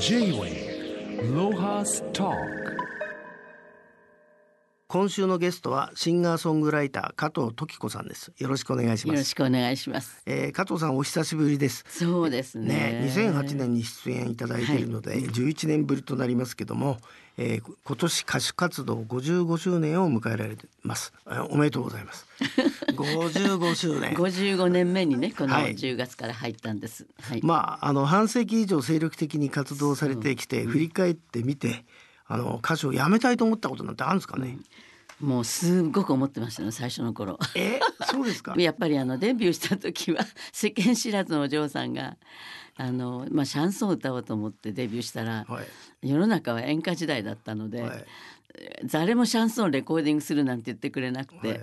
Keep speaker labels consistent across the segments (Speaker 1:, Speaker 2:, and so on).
Speaker 1: J-Way Lohas Talk
Speaker 2: 今週のゲストはシンガーソングライター加藤時子さんです。よろしくお願いし
Speaker 3: よろ
Speaker 2: ます
Speaker 3: しくお願いします。
Speaker 2: えー、加藤さんお久しぶりです。
Speaker 3: そうですね。
Speaker 2: ね、2008年に出演いただいているので、11年ぶりとなりますけども、えー、今年歌手活動55周年を迎えられてます。えーおめでとうございます。55周年。
Speaker 3: 55年目にねこの
Speaker 2: はい。
Speaker 3: 10月から入ったんです。はい。
Speaker 2: まああの半世紀以上精力的に活動されてきて振り返ってみてあの歌手を辞めたいと思ったことなんてあるんですかね、
Speaker 3: もうすごく思ってましたね最初の頃。
Speaker 2: え？そうですか？
Speaker 3: やっぱりあのデビューした時は世間知らずのお嬢さんがあのまあシャンソンを歌おうと思ってデビューしたら、
Speaker 2: はい。
Speaker 3: 世の中は演歌時代だったので、
Speaker 2: はい。
Speaker 3: 誰もシャンソンレコーディングするなんて言ってくれなくて、
Speaker 2: はい。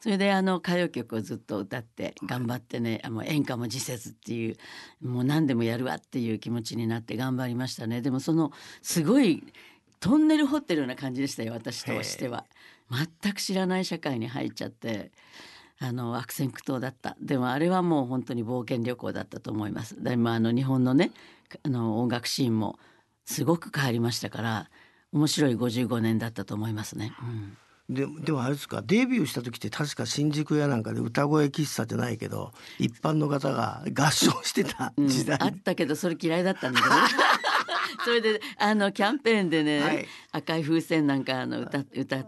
Speaker 3: それであの歌謡曲をずっと歌って頑張ってね、あの演歌も辞せずっていうもう何でもやるわっていう気持ちになって頑張りましたね。でもそのすごいトンネル掘ってるような感じでしたよ私としては全く知らない社会に入っちゃってあの悪戦苦闘だった。でもあれはもう本当に冒険旅行だったと思います。でもあの日本のねあの音楽シーンもすごく変わりましたから面白い55年だったと思いますね。うん。
Speaker 2: ででもあれですかデビューした時って確か新宿やなんかで歌声喫茶じゃないけど一般の方が合唱してた
Speaker 3: うん。
Speaker 2: 時代、
Speaker 3: あったけどそれ嫌いだったんだけどね それであのキャンペーンでね、
Speaker 2: はい。
Speaker 3: 赤い風船なんかあの歌歌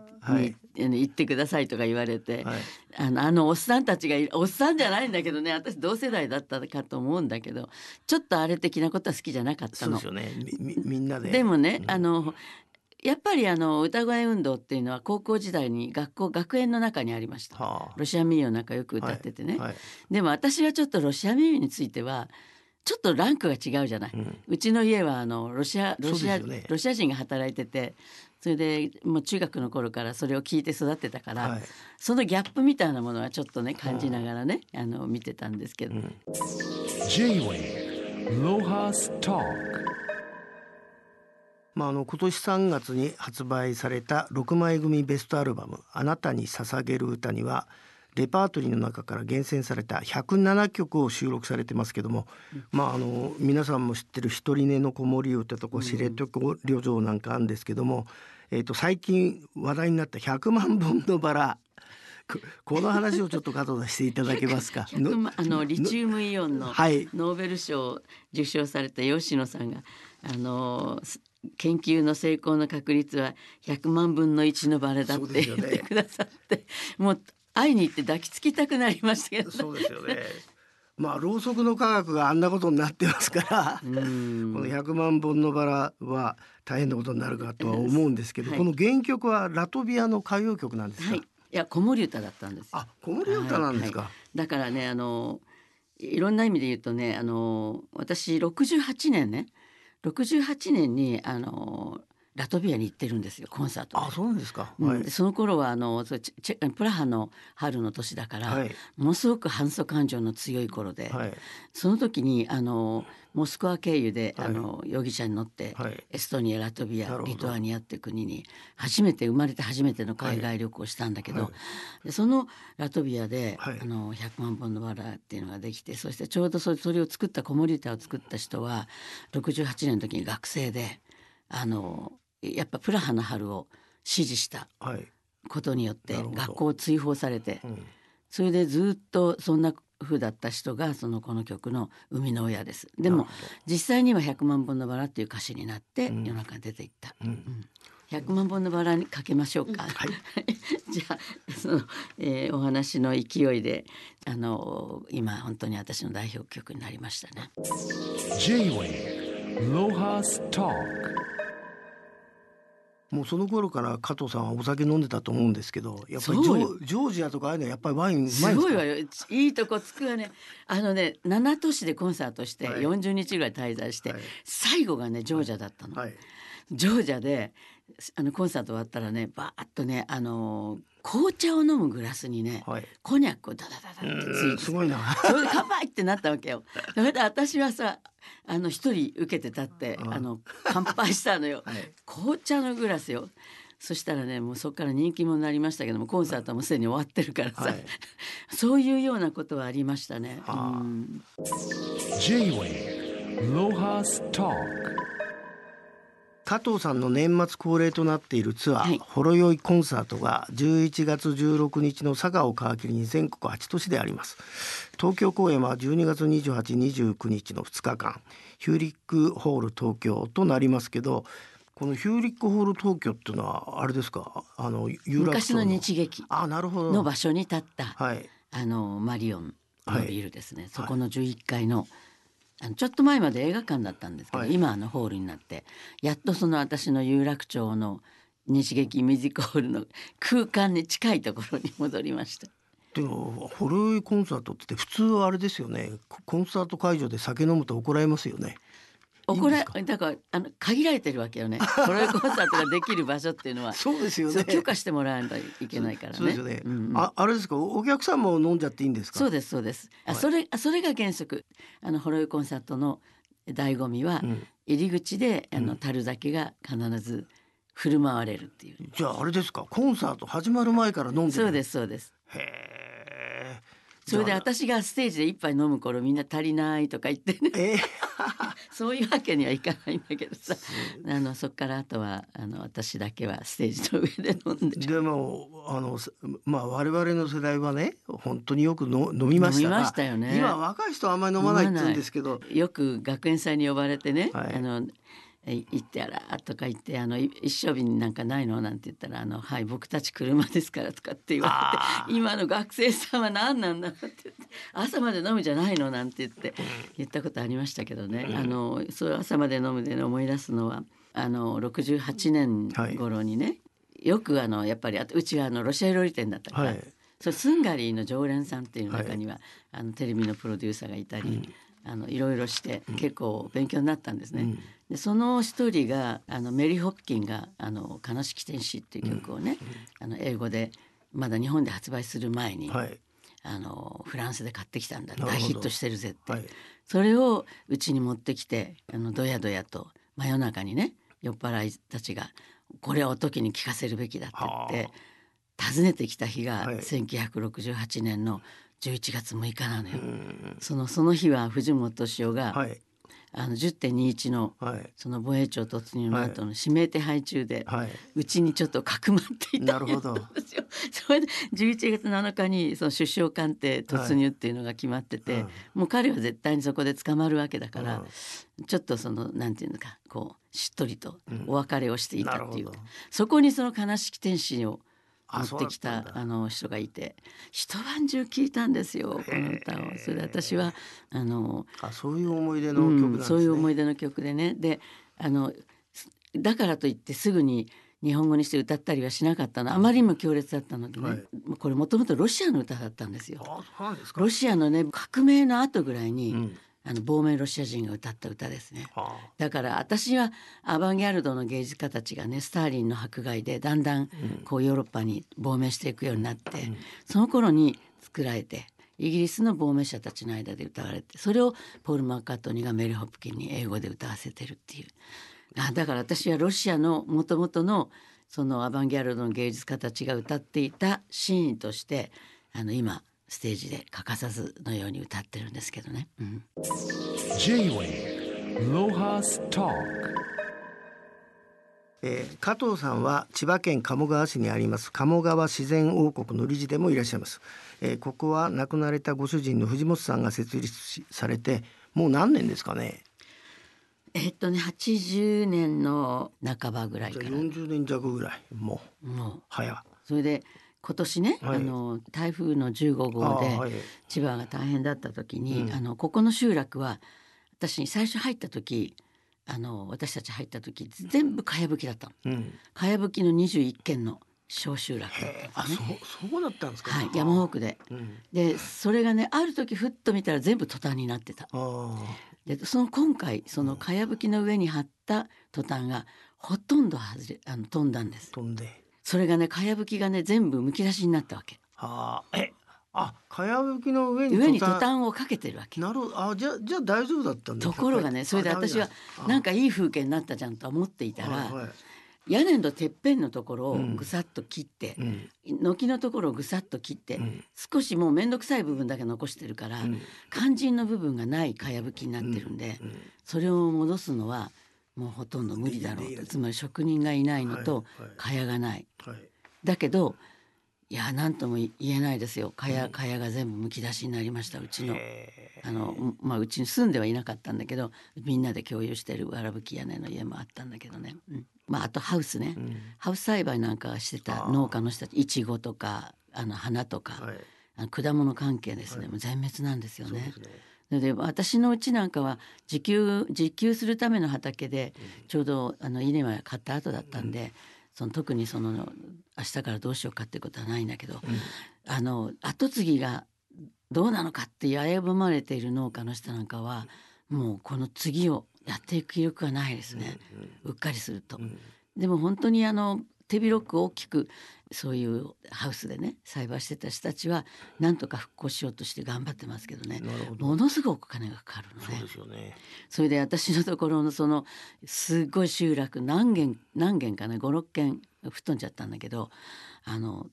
Speaker 3: に、行ってくださいとか言われて、
Speaker 2: はい。
Speaker 3: あのあのおっさんたちがおっさんじゃないんだけどね私同世代だったかと思うんだけどちょっとあれ的なことは好きじゃなかったの。
Speaker 2: そうです。よね。みみみんなで。
Speaker 3: でもね、
Speaker 2: うん。
Speaker 3: あのやっぱりあの歌声運動っていうのは高校時代に学校学園の中にありました。
Speaker 2: はあ。
Speaker 3: ロシア民謡なんかよく歌っててね、
Speaker 2: はい。
Speaker 3: でも私はちょっとロシア民謡についてはちょっとランクが違うじゃない、
Speaker 2: うん。
Speaker 3: うちの家はあのロシアロシア、
Speaker 2: ね
Speaker 3: ロシア人が働いててそれでもう中学の頃からそれを聞いて育ってたから、
Speaker 2: はい。
Speaker 3: そのギャップみたいなものはちょっとね感じながらね、あの見てたんですけど、
Speaker 1: J-Way Lohas Talk.
Speaker 2: まあ、あの今年3月に発売された6枚組ベストアルバム「あなたに捧げる歌」にはレパートリーの中から厳選された107曲を収録されてますけども、まああの皆さんも知ってる「ひとり寝の子守歌」とか「知床旅情」なんかあるんですけども、えー、と最近話題になった「100万本のバラ」ここの話をちょっと加藤さんしていただけますか
Speaker 3: ？100万あのリチウムイオンの
Speaker 2: はい。
Speaker 3: ノーベル賞を受賞された吉野さんがあのす研究の成功の確率は100万分の1のバレだって言ってくださって、もう会いに行って抱きつきたくなりましたけど、
Speaker 2: そうですよね。まあろうそくの科学があんなことになってますから。
Speaker 3: うん。
Speaker 2: この100万本のバラは大変なことになるかとは思うんですけど、
Speaker 3: はい。
Speaker 2: この原曲はラトビアの歌謡曲なんですか、
Speaker 3: はい、いや子守歌だったんですよ。
Speaker 2: あ子守歌なんですか、
Speaker 3: はい。はい。だからねあのいろんな意味で言うとねあの私68年ね。68年にあのラトビアに行ってるんですよコンサートで。
Speaker 2: あそうなんですか、
Speaker 3: うん。
Speaker 2: はい。
Speaker 3: でその頃はあのチェプラハの春の年だから、
Speaker 2: はい。
Speaker 3: ものすごく反則感情の強い頃で、
Speaker 2: はい。
Speaker 3: その時にあのモスクワ経由で、
Speaker 2: はい。
Speaker 3: あの容疑者に乗って、
Speaker 2: はい。
Speaker 3: エストニアラトビアリトアニアっていう国に初めて生まれて初めての海外旅行をしたんだけど、
Speaker 2: はい。
Speaker 3: でそのラトビアで、
Speaker 2: はい。
Speaker 3: あの100万本のバラっていうのができてそしてちょうどそそれを作った子守歌を作った人は68年の時に学生であのやっぱプラハの春を支持した
Speaker 2: はい、
Speaker 3: ことによって学校を追放されて
Speaker 2: うん、
Speaker 3: それでずっとそんな風だった人がそのこの曲の生みの親です。でも実際には100万本のバラっていう歌詞になって
Speaker 2: うん。
Speaker 3: 世の中に出ていった。
Speaker 2: うん。
Speaker 3: うん。100万本のバラにかけましょうか。
Speaker 2: はい。
Speaker 3: じゃあその、えーお話の勢いであの今本当に私の代表曲になりましたね。
Speaker 1: J-Way Lohas Talk
Speaker 2: もうその頃から加藤さんはお酒飲んでたと思うんですけどやっぱりジョジョージアとかああいうのはやっぱりワインうまいす
Speaker 3: ごいわよ。いいとこつくわね。あのね7都市でコンサートして
Speaker 2: はい。
Speaker 3: 40日ぐらい滞在して、
Speaker 2: はい。
Speaker 3: 最後がねジョージアだったの。
Speaker 2: はい
Speaker 3: ジョージアであのコンサート終わったらねバーッとねあの紅茶を飲むグラスにね、
Speaker 2: はい。
Speaker 3: コニャックをダダダダってつ
Speaker 2: うん
Speaker 3: いて
Speaker 2: すごいな。
Speaker 3: それで乾杯ってなったわけよ。それで私はさあの一人受けて立って
Speaker 2: うん。
Speaker 3: あの乾杯したのよ。
Speaker 2: はい。
Speaker 3: 紅茶のグラスよ。そしたらねもうそこから人気者になりましたけどもコンサートはもうすでに終わってるからさ、
Speaker 2: はい。
Speaker 3: そういうようなことはありましたね。
Speaker 2: はあ。
Speaker 3: うん
Speaker 2: 加藤さんの年末恒例となっているツアー、
Speaker 3: はい。
Speaker 2: ほろ酔いコンサートが11月16日の佐賀を皮切りに全国8都市であります。東京公演は12月28、29日の2日間。ヒューリックホール東京となりますけどこのヒューリックホール東京っていうのはあれですか？あの有楽町
Speaker 3: 昔の日劇。
Speaker 2: あなるほど。
Speaker 3: の場所に立った、
Speaker 2: はい。
Speaker 3: あのマリオン
Speaker 2: はい。
Speaker 3: のビルですね、そこの11階のあのちょっと前まで映画館だったんですけど、
Speaker 2: はい。
Speaker 3: 今あのホールになってやっとその私の有楽町の日劇ミュージックホールの 空間に近いところに戻りました。
Speaker 2: でもほろ酔いコンサートって普通はあれですよね。ココンサート会場で酒飲むと怒られますよね
Speaker 3: 怒らだからあの限られてるわけよね。ホロイコンサートができる場所っていうのは。
Speaker 2: そうですよね。
Speaker 3: 許可してもらわないといけないからね。
Speaker 2: そうですよね、
Speaker 3: うんうん。
Speaker 2: ああれですか？お客さんも飲んじゃっていいんですか？
Speaker 3: そうですそうです。あ、
Speaker 2: はい。
Speaker 3: それあそれが原則。あのホロイコンサートの醍醐味は、
Speaker 2: うん。
Speaker 3: 入り口であの
Speaker 2: うん。
Speaker 3: 樽酒が必ず振る舞われるっていう。
Speaker 2: じゃああれですか？コンサート始まる前から飲んでる
Speaker 3: そうですそうです。
Speaker 2: へえ。
Speaker 3: それで私がステージで一杯飲む頃みんな足りないとか言ってね。
Speaker 2: えー
Speaker 3: そういうわけにはいかないんだけどさ。あのそっからあとはあの私だけはステージの上で飲んで。
Speaker 2: でもあのすまあ我々の世代はね本当によくの飲みました。が
Speaker 3: 飲みましたよね。
Speaker 2: 今若い人はあんまり飲まないって言うんですけど。
Speaker 3: よく学園祭に呼ばれてね、
Speaker 2: はい。
Speaker 3: あのえ行ってあらとか言ってあのい一升瓶なんかないの？なんて言ったらあのはい僕たち車ですからとかって言わ
Speaker 2: あ
Speaker 3: れて今の学生さんは何なんだって言って朝まで飲むじゃないの？なんて言って言ったことありましたけどね、あのそう朝まで飲むで、ね、思い出すのはあの68年頃にね、よくあのやっぱりあとうちはあのロシア料理店だったから、
Speaker 2: はい。
Speaker 3: そうスンガリーの常連さんっていう中には、あのテレビのプロデューサーがいたり、あのいろいろして結構勉強になったんですね。でその一人があのメリー・ホップキンが「あの悲しき天使」っていう曲をね、あの英語でまだ日本で発売する前に、
Speaker 2: はい。
Speaker 3: あのフランスで買ってきたんだ大ヒットしてるぜって、
Speaker 2: はい。
Speaker 3: それをうちに持ってきてあのどやどやと真夜中にね酔っ払いたちが「これはおときに聞かせるべきだ」って言って訪ねてきた日が
Speaker 2: はい。
Speaker 3: 1968年の11月6日なのよ。
Speaker 2: うん。
Speaker 3: そのその日は藤本敏夫が、
Speaker 2: はい
Speaker 3: あの10.21の
Speaker 2: はい。
Speaker 3: その防衛庁突入の後の指名手配中で、
Speaker 2: はい。う
Speaker 3: ちにちょっとかくまっていた
Speaker 2: なるほど。
Speaker 3: んですよ。それで11月7日にその首相官邸突入っていうのが決まってて、
Speaker 2: うん。
Speaker 3: もう彼は絶対にそこで捕まるわけだから、
Speaker 2: うん。
Speaker 3: ちょっとそのなんていうのかこうしっとりとお別れをしていたっていうか、
Speaker 2: なるほど。
Speaker 3: そこにその悲しき天使を
Speaker 2: あ
Speaker 3: 持ってき
Speaker 2: た
Speaker 3: あの人がいて。一晩中聞いたんですよこの歌を。それで私はあの
Speaker 2: あそういう思い出の曲なんですね、
Speaker 3: そういう思い出の曲でね。であのすだからといってすぐに日本語にして歌ったりはしなかったの。あまりにも強烈だったのでね、
Speaker 2: はい。
Speaker 3: これもともとロシアの歌だったんですよ。ロシアのね革命の後ぐらいに、
Speaker 2: うん
Speaker 3: あの亡命ロシア人が歌った歌ですね。
Speaker 2: あ。
Speaker 3: だから私はアバンギャルドの芸術家たちがねスターリンの迫害でだんだんこうヨーロッパに亡命していくようになって、その頃に作られてイギリスの亡命者たちの間で歌われてそれをポール・マッカートニーがメリー・ホップキンに英語で歌わせてるっていう。あだから私はロシアのもともとのそのアバンギャルドの芸術家たちが歌っていたシーンとしてあの今ステージで欠かさずのように歌ってるんですけどね。うん。
Speaker 1: J-Way Lohas Talk.
Speaker 2: えー加藤さんは千葉県鴨川市にあります鴨川自然王国の理事でもいらっしゃいます、えーここは亡くなられたご主人の藤本さんが設立しされてもう何年ですかね？
Speaker 3: えっとね80年の半ばぐらいから。
Speaker 2: 40年弱ぐらい。もう
Speaker 3: もう。
Speaker 2: 早。
Speaker 3: それで今年ね、
Speaker 2: はい。
Speaker 3: あの台風の15号で千葉が大変だった時に、
Speaker 2: うん。
Speaker 3: あのここの集落は私最初入った時あの私たち入った時全部かやぶきだったの。
Speaker 2: うん。
Speaker 3: かやぶきの21軒の小集落だったんですね。
Speaker 2: あそうそうだったんですか。
Speaker 3: はい、山奥で。
Speaker 2: うん。
Speaker 3: でそれがねある時ふっと見たら全部トタンになってた。
Speaker 2: あ
Speaker 3: でその今回そのかやぶきの上に張ったトタンがほとんど外れあの飛んだんです。
Speaker 2: ー。飛んで
Speaker 3: それがねかやぶきがね全部むき出しになったわけ。
Speaker 2: あ。ーえあかやぶきの上に
Speaker 3: 上にトタン。をかけてるわけ。
Speaker 2: なるほど。あじゃあじゃあ大丈夫だったんだ。
Speaker 3: ところがねそれで私はなんかいい風景になったじゃんと思っていたら、
Speaker 2: はいはい。
Speaker 3: 屋根のてっぺんのところを
Speaker 2: うん。
Speaker 3: ぐさっと切って
Speaker 2: う、ん。
Speaker 3: 軒のところをぐさっと切って、
Speaker 2: うん。
Speaker 3: 少しもう面倒くさい部分だけ残してるから、
Speaker 2: うん。
Speaker 3: 肝心の部分がないかやぶきになってるんで、
Speaker 2: うん。
Speaker 3: それを戻すのはもうほとんど無理だろうと。つまり職人がいないのと
Speaker 2: はいはい。
Speaker 3: かやがない。
Speaker 2: はい。
Speaker 3: だけどいや何とも言えないですよ。かやかやが全部むき出しになりましたうちの。
Speaker 2: へ
Speaker 3: あのまあ、うちに住んではいなかったんだけどみんなで共有してるわらぶき屋根の家もあったんだけどね、うん。まあ、あとハウスね、
Speaker 2: ーうん。
Speaker 3: ハウス栽培なんかしてた農家の人たちいちごとかあの花とか、
Speaker 2: はい。
Speaker 3: あの果物関係ですね、
Speaker 2: はい。
Speaker 3: もう全滅なんですよね。
Speaker 2: ね。
Speaker 3: なので私のうちなんかは自給自給するための畑でちょうどあの稲は買った後だったんで、その特にその明日からどうしようかっていうことはないんだけど、あの後継ぎがどうなのかっていう危ぶまれている農家の人なんかはもうこの次をやっていく気力がないですね、うっかりすると。
Speaker 2: うん。
Speaker 3: でも本当にあの手広く大きくそういうハウスでね栽培してた人たちはなんとか復興しようとして頑張ってますけどね。ものすごくお金がかかるの
Speaker 2: そう
Speaker 3: ね
Speaker 2: ですよね。
Speaker 3: それで私のところのそのすっごい集落何軒何軒かね56軒吹っ飛んじゃったんだけどあの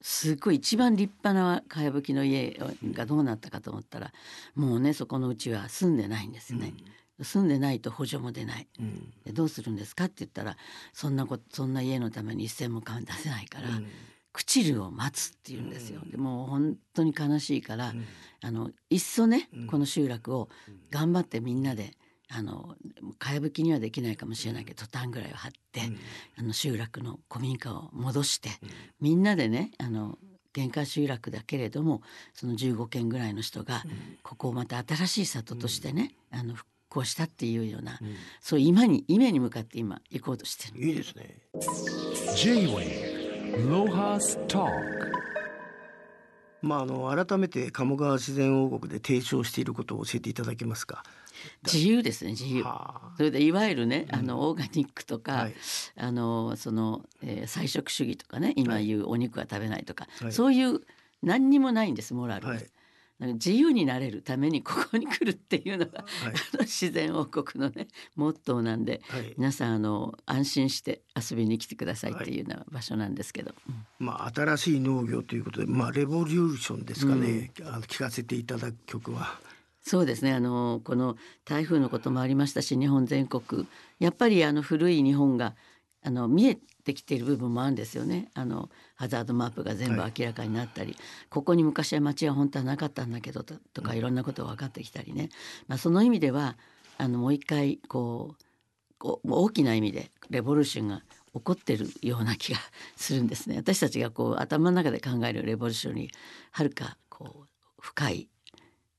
Speaker 3: すっごい一番立派なかやぶきの家がどうなったかと思ったらもうねそこのうちは住んでないんですよね。住んでないと補助も出ない。
Speaker 2: うん。
Speaker 3: でどうするんですかって言ったらそんなことそんな家のために一銭も出せないから、
Speaker 2: うん。
Speaker 3: 朽ちるを待つって言うんですよ。でもう本当に悲しいから、
Speaker 2: うん。
Speaker 3: あのいっそね、
Speaker 2: うん。
Speaker 3: この集落を頑張ってみんなであのかやぶきにはできないかもしれないけどトタンぐらいを張って、あの集落の古民家を戻して、みんなでねあの限界集落だけれどもその15軒ぐらいの人が、ここをまた新しい里としてね、あの復興したっていうような、そういう今に夢に向かって今行こうとしてる。
Speaker 2: いいですね。
Speaker 1: J-Wave Lohas Talk
Speaker 2: まああの改めて鴨川自然王国で提唱していることを教えていただけますか？
Speaker 3: 自由ですね自由。
Speaker 2: はあ。
Speaker 3: それでいわゆるね、あのオーガニックとか、
Speaker 2: はい。
Speaker 3: あのその、えー菜食主義とかね今言うお肉は食べないとか、
Speaker 2: はい。
Speaker 3: そういう何にもないんですモラルが、
Speaker 2: はい
Speaker 3: 自由になれるためにここに来るっていうのが、
Speaker 2: はい。
Speaker 3: あの自然王国のねモットーなんで、
Speaker 2: はい。
Speaker 3: 皆さんあの安心して遊びに来てくださいってい。うような場所なんですけど、うん。
Speaker 2: まあ新しい農業ということでまあレボリューションですかね、あの聞かせていただく曲は。
Speaker 3: そうですね。あのこの台風のこともありましたし日本全国。やっぱりあの古い日本があの見えてきている部分もあるんですよね。あのハザードマップが全部
Speaker 2: はい。
Speaker 3: 明らかになったり、ここに昔は町は本当はなかったんだけどととかいろんなことが分かってきたりね、まあ、その意味ではあのもう一回こう大きな意味でレボリューションが起こってるような気がするんですね。私たちがこう頭の中で考えるレボリューションにはるかこう深い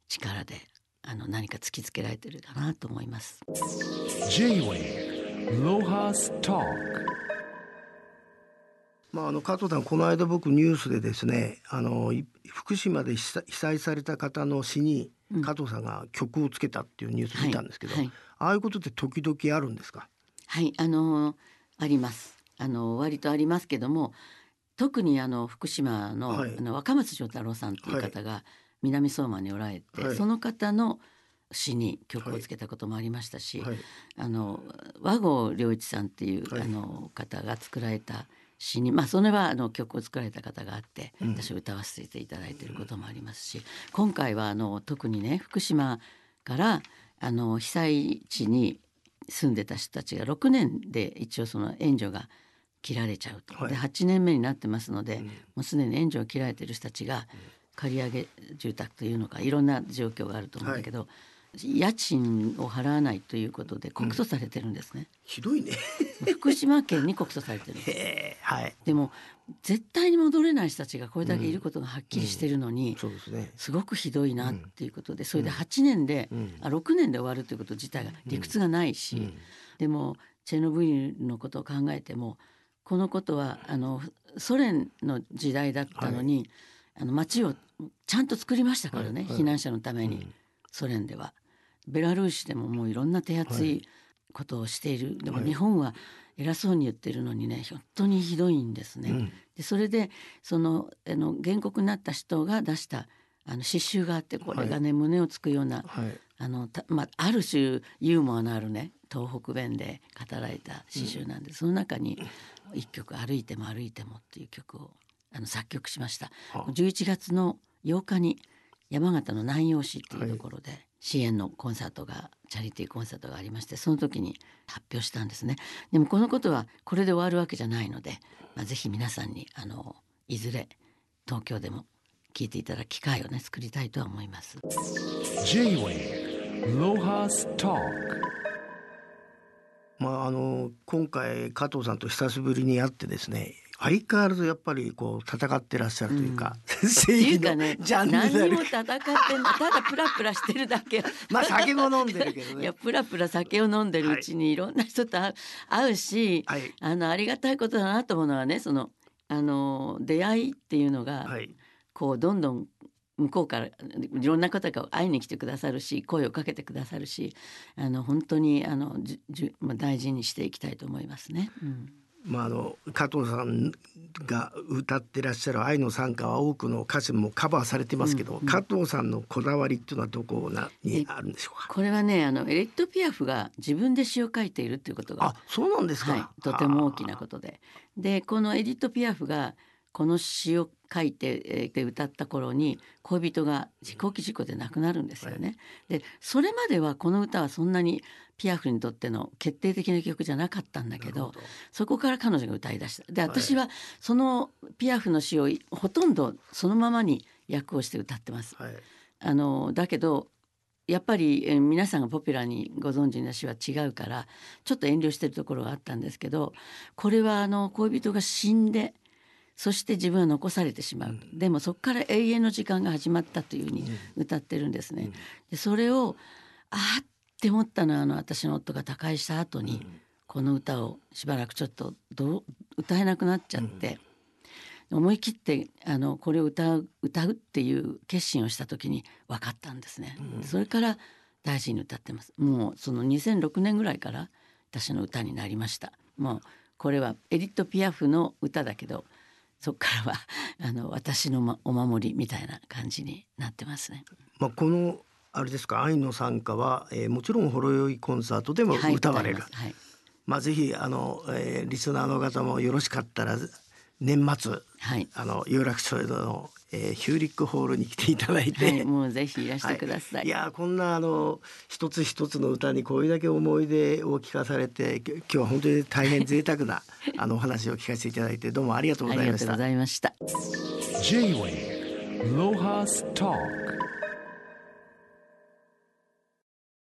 Speaker 3: 力であの何か突きつけられてるかなと思います。
Speaker 1: Talk
Speaker 2: まああの加藤さんこの間僕ニュースでですねあのい福島で被災された方の詩に
Speaker 3: うん
Speaker 2: 加藤さんが曲をつけたっていうニュース見たんですけど、
Speaker 3: はいはい。
Speaker 2: ああいうことって時々あるんですか？
Speaker 3: はい、あのーあります。あのー割とありますけども、特にあの福島の,、
Speaker 2: はい。
Speaker 3: あの若松丈太郎さんっていう方が南相馬におられて、
Speaker 2: はい。
Speaker 3: その方の詩に曲をつけたこともありましたし、
Speaker 2: はい。
Speaker 3: あの和合良一さんっていう、
Speaker 2: はい。
Speaker 3: あの方が作られた詩にまあそれはあの曲を作られた方があって、
Speaker 2: うん。
Speaker 3: 私歌わせていただいていることもありますし今回はあの特にね福島からあの被災地に住んでた人たちが6年で一応その援助が切られちゃうと、
Speaker 2: はい。
Speaker 3: で8年目になってますので、
Speaker 2: うん。
Speaker 3: もうすでに援助を切られてる人たちが借り上げ住宅というのかいろんな状況があると思うんだけど、家賃を払わないということで告訴されてるんですね、
Speaker 2: ひどいね。
Speaker 3: 福島県に告訴されてる
Speaker 2: はい
Speaker 3: でも絶対に戻れない人たちがこれだけいることがはっきりしてるのに、
Speaker 2: そうですね。
Speaker 3: すごくひどいなっていうことで、それで8年で、
Speaker 2: うん。
Speaker 3: あ6年で終わるということ自体が理屈がないし、
Speaker 2: うん。
Speaker 3: でもチェノブイリのことを考えてもこのことはあのソ連の時代だったのに、あの町をちゃんと作りましたからね、
Speaker 2: はいはい。
Speaker 3: 避難者のために、
Speaker 2: うん。
Speaker 3: ソ連では。ベラルーシでももういろんな手厚
Speaker 2: はい。
Speaker 3: ことをしている、でも
Speaker 2: はい。
Speaker 3: 日本は偉そうに言ってるのにね本当にひどいんですね。
Speaker 2: うん。
Speaker 3: でそれでそのあの原告になった人が出したあの詩集があってこれがね、胸をつくような
Speaker 2: はい。
Speaker 3: あのたまあある種ユーモアのあるね東北弁で語られた詩集なんで、その中に一曲「歩いても歩いても」っていう曲をあの作曲しました。
Speaker 2: は
Speaker 3: 11月の8日に山形の南陽市っていうところで支援のコンサートがチャリティーコンサートがありましてその時に発表したんですねでもこのことはこれで終わるわけじゃないので、まあ、ぜひ皆さんにあのいずれ東京でも聞いていただく機会をね作りたいとは思います。
Speaker 1: J-Wave Lohas Talk
Speaker 2: まああの今回加藤さんと久しぶりに会ってですね相変わらずやっぱりこう戦ってらっしゃるというか、
Speaker 3: って
Speaker 2: 正義の
Speaker 3: いうかね
Speaker 2: ジャンル
Speaker 3: 何にも
Speaker 2: で
Speaker 3: 戦ってただプラプラしてるだけ。
Speaker 2: まあ酒も飲んでるけど
Speaker 3: いや
Speaker 2: ね。
Speaker 3: プラプラ酒を飲んでるうちにいろんな人と会う,、し、
Speaker 2: はい。
Speaker 3: あのありがたいことだなと思うのはねそのあの出会いっていうのが、
Speaker 2: はい。
Speaker 3: こうどんどん向こうからいろんな方が会いに来てくださるし声をかけてくださるしあの本当にあのじゅじゅまあ大事にしていきたいと思いますね。うん
Speaker 2: まああの加藤さんが歌ってらっしゃる愛の賛歌は多くの歌手もカバーされてますけど、加藤さんのこだわりっていうのはどこなにあるんでしょうか？
Speaker 3: これはねあのエレット・ピアフが自分で詩を書いているっていうことが
Speaker 2: あ、そうなんですか。
Speaker 3: はい、とても大きなことで。でこのエディット・ピアフがこの詩を書いて、えーで歌った頃に恋人が飛行機事故で亡くなるんですよね。でそれまではこの歌はそんなにピアフにとっての決定的な曲じゃなかったんだけどそこから彼女が歌い出した。で私はそのピアフの詩をほとんどそのままに訳をして歌ってます。
Speaker 2: はい。
Speaker 3: あのだけどやっぱり、えー皆さんがポピュラーにご存知な詩は違うからちょっと遠慮してるところがあったんですけどこれはあの恋人が死んでそして自分は残されてしまう、でもそこから永遠の時間が始まったというふうに歌ってるんですね。でそれをあーって思ったのはあの私の夫が他界した後に、この歌をしばらくちょっとどう歌えなくなっちゃって。思い切ってあのこれを歌う歌うっていう決心をした時に分かったんですね、それから大事に歌ってます。もうその2006年ぐらいから私の歌になりました。もうこれはエディット・ピアフの歌だけどそこからは あの私の、ま、お守りみたいな感じになってますね。
Speaker 2: まあこのあれですか愛の賛歌は、えーもちろんほろ酔いコンサートでも歌われる。
Speaker 3: ます。はい。
Speaker 2: まあぜひあの、えーリスナーの方もよろしかったら年末
Speaker 3: はい。
Speaker 2: あの有楽町の、えーヒューリックホールに来ていただいて、
Speaker 3: はい、もうぜひいらしてください。
Speaker 2: いやーこんなあの一つ一つの歌にこれだけ思い出を聞かされてき今日は本当に大変贅沢なあのお話を聞かせていただいてどうもありがとうご
Speaker 3: ありがとうご
Speaker 2: ざいました。
Speaker 3: ざいました。
Speaker 1: J-Wave Lohas Talk